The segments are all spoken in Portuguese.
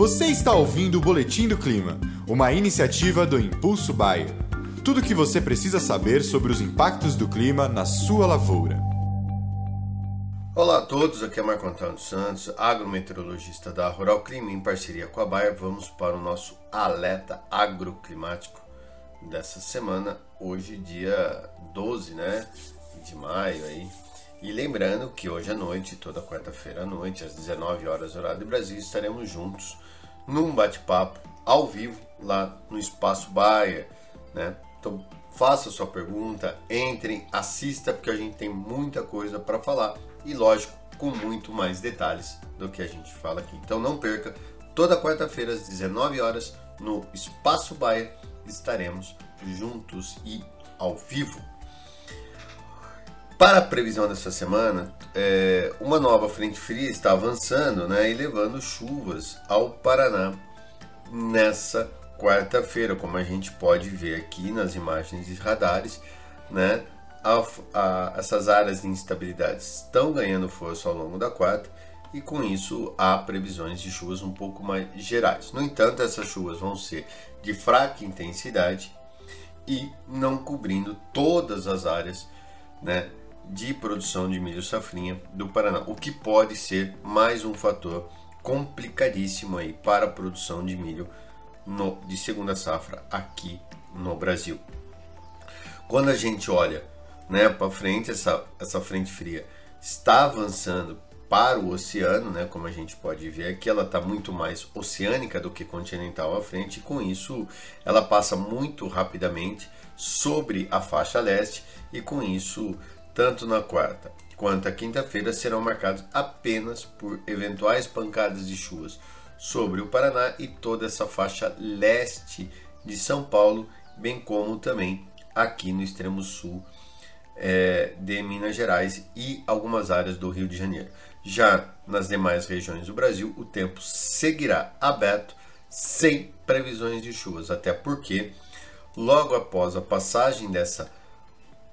Você está ouvindo o Boletim do Clima, uma iniciativa do Impulso Bayer. Tudo o que você precisa saber sobre os impactos do clima na sua lavoura. Olá a todos, aqui é Marco Antônio Santos, agrometeorologista da Rural Clima, em parceria com a Bayer. Vamos para o nosso alerta agroclimático dessa semana, hoje dia 12 né, de maio aí. E lembrando que hoje à noite, toda quarta-feira à noite, às 19 horas horário do Brasil, estaremos juntos num bate-papo ao vivo lá no Espaço Baia, né? Então faça sua pergunta, entrem, assista porque a gente tem muita coisa para falar e lógico, com muito mais detalhes do que a gente fala aqui. Então não perca, toda quarta-feira às 19 horas no Espaço Baia estaremos juntos e ao vivo. Para a previsão dessa semana, é, uma nova frente fria está avançando né, e levando chuvas ao Paraná nessa quarta-feira, como a gente pode ver aqui nas imagens de radares, né? A, a, essas áreas de instabilidade estão ganhando força ao longo da quarta e com isso há previsões de chuvas um pouco mais gerais. No entanto, essas chuvas vão ser de fraca intensidade e não cobrindo todas as áreas né, de produção de milho safrinha do Paraná, o que pode ser mais um fator complicadíssimo aí para a produção de milho no, de segunda safra aqui no Brasil. Quando a gente olha né, para frente, essa, essa frente fria está avançando para o oceano, né, como a gente pode ver aqui, ela está muito mais oceânica do que continental à frente, e com isso ela passa muito rapidamente sobre a faixa leste, e com isso tanto na quarta quanto a quinta-feira serão marcados apenas por eventuais pancadas de chuvas sobre o Paraná e toda essa faixa leste de São Paulo, bem como também aqui no extremo sul é, de Minas Gerais e algumas áreas do Rio de Janeiro. Já nas demais regiões do Brasil, o tempo seguirá aberto, sem previsões de chuvas, até porque logo após a passagem dessa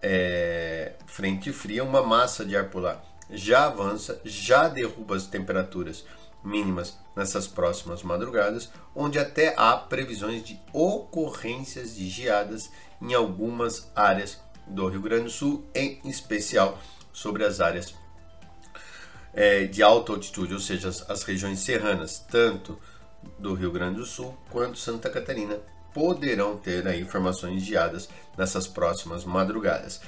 é, frente fria, uma massa de ar polar já avança, já derruba as temperaturas mínimas nessas próximas madrugadas, onde até há previsões de ocorrências de geadas em algumas áreas do Rio Grande do Sul, em especial sobre as áreas é, de alta altitude, ou seja, as, as regiões serranas, tanto do Rio Grande do Sul quanto Santa Catarina, poderão ter aí formações de geadas nessas próximas madrugadas.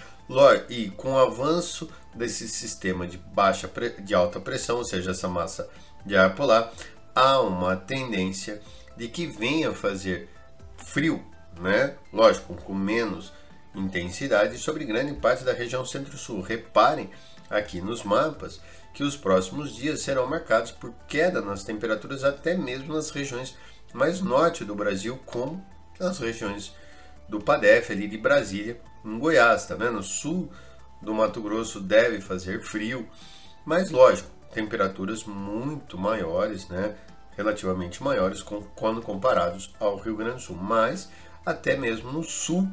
E com o avanço desse sistema de baixa de alta pressão, ou seja, essa massa de ar polar, há uma tendência de que venha fazer frio, né? Lógico, com menos intensidade sobre grande parte da região centro-sul. Reparem aqui nos mapas que os próximos dias serão marcados por queda nas temperaturas até mesmo nas regiões mais norte do Brasil, como nas regiões do Padef, ali de Brasília, em Goiás, tá vendo? Sul do Mato Grosso deve fazer frio, mas lógico, temperaturas muito maiores, né? Relativamente maiores com, quando comparados ao Rio Grande do Sul, mas até mesmo no sul,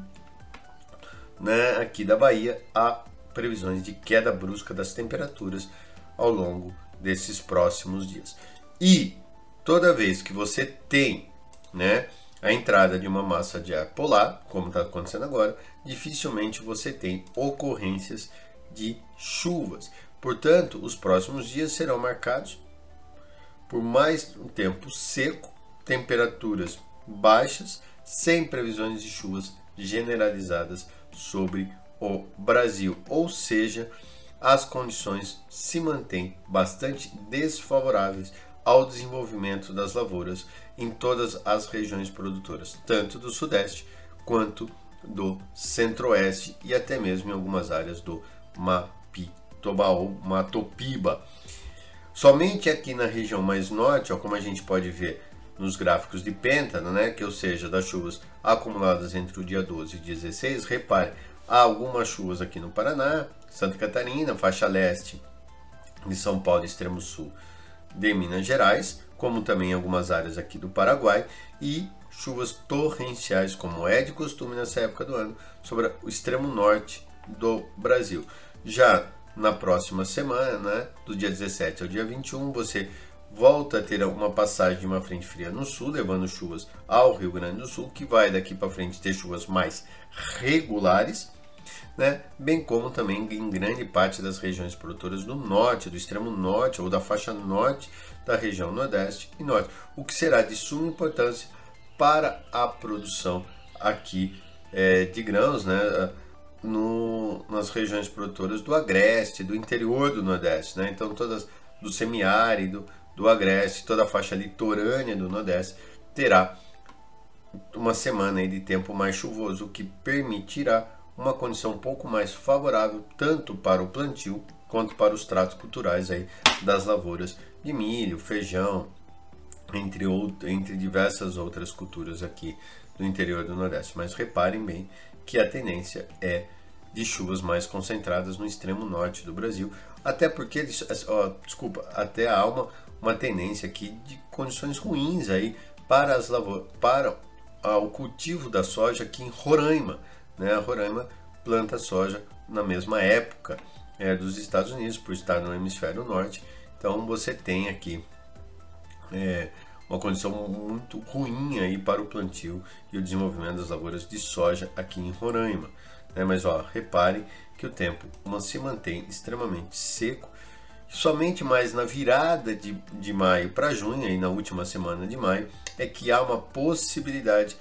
né, aqui da Bahia, há previsões de queda brusca das temperaturas ao longo desses próximos dias. E toda vez que você tem, né, a entrada de uma massa de ar polar, como está acontecendo agora, dificilmente você tem ocorrências de chuvas. Portanto, os próximos dias serão marcados por mais um tempo seco, temperaturas baixas, sem previsões de chuvas generalizadas sobre o Brasil. Ou seja, as condições se mantêm bastante desfavoráveis ao desenvolvimento das lavouras em todas as regiões produtoras, tanto do Sudeste quanto do Centro-Oeste e até mesmo em algumas áreas do Mapitoba ou Matopiba. Somente aqui na região mais norte, ó, como a gente pode ver nos gráficos de Pêntano, né, que ou seja, das chuvas acumuladas entre o dia 12 e 16, repare, há algumas chuvas aqui no Paraná, Santa Catarina, faixa leste de São Paulo extremo sul de Minas Gerais, como também algumas áreas aqui do Paraguai, e chuvas torrenciais, como é de costume nessa época do ano, sobre o extremo norte do Brasil. Já na próxima semana, né, do dia 17 ao dia 21, você volta a ter uma passagem de uma frente fria no sul, levando chuvas ao Rio Grande do Sul, que vai daqui para frente ter chuvas mais regulares, né? bem como também em grande parte das regiões produtoras do norte, do extremo norte ou da faixa norte da região nordeste e norte, o que será de suma importância para a produção aqui é, de grãos, né? No, nas regiões produtoras do agreste, do interior do nordeste, né? Então todas do semiárido, do Agreste, toda a faixa litorânea do Nordeste, terá uma semana de tempo mais chuvoso, o que permitirá uma condição um pouco mais favorável tanto para o plantio quanto para os tratos culturais aí das lavouras de milho, feijão, entre, outro, entre diversas outras culturas aqui do interior do Nordeste. Mas reparem bem que a tendência é de chuvas mais concentradas no extremo norte do Brasil, até porque, ó, desculpa, até há uma uma tendência aqui de condições ruins aí para as lavouras, para ah, o cultivo da soja aqui em Roraima. Né? A Roraima planta soja na mesma época é, dos Estados Unidos, por estar no hemisfério norte. Então você tem aqui é, uma condição muito ruim aí para o plantio e o desenvolvimento das lavouras de soja aqui em Roraima. Né? Mas ó, repare que o tempo se mantém extremamente seco Somente mais na virada de, de maio para junho, e na última semana de maio, é que há uma possibilidade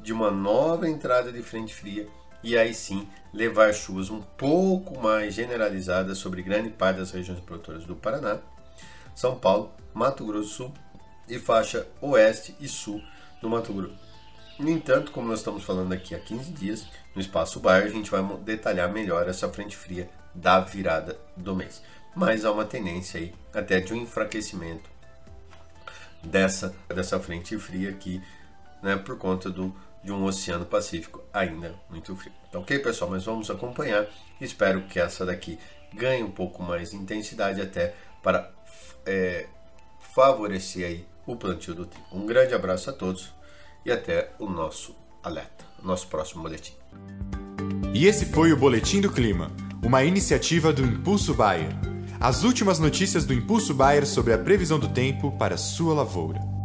de uma nova entrada de frente fria e aí sim levar chuvas um pouco mais generalizadas sobre grande parte das regiões produtoras do Paraná, São Paulo, Mato Grosso do Sul e faixa oeste e sul do Mato Grosso. No entanto, como nós estamos falando aqui há 15 dias, no espaço Bayer, a gente vai detalhar melhor essa frente fria da virada do mês mas há uma tendência aí até de um enfraquecimento dessa, dessa frente fria aqui, né, por conta do, de um Oceano Pacífico ainda muito frio. Então, ok, pessoal? Mas vamos acompanhar. Espero que essa daqui ganhe um pouco mais de intensidade até para é, favorecer aí o plantio do trigo. Um grande abraço a todos e até o nosso alerta, nosso próximo boletim. E esse foi o Boletim do Clima, uma iniciativa do Impulso Bayer as últimas notícias do Impulso Bayer sobre a previsão do tempo para sua lavoura.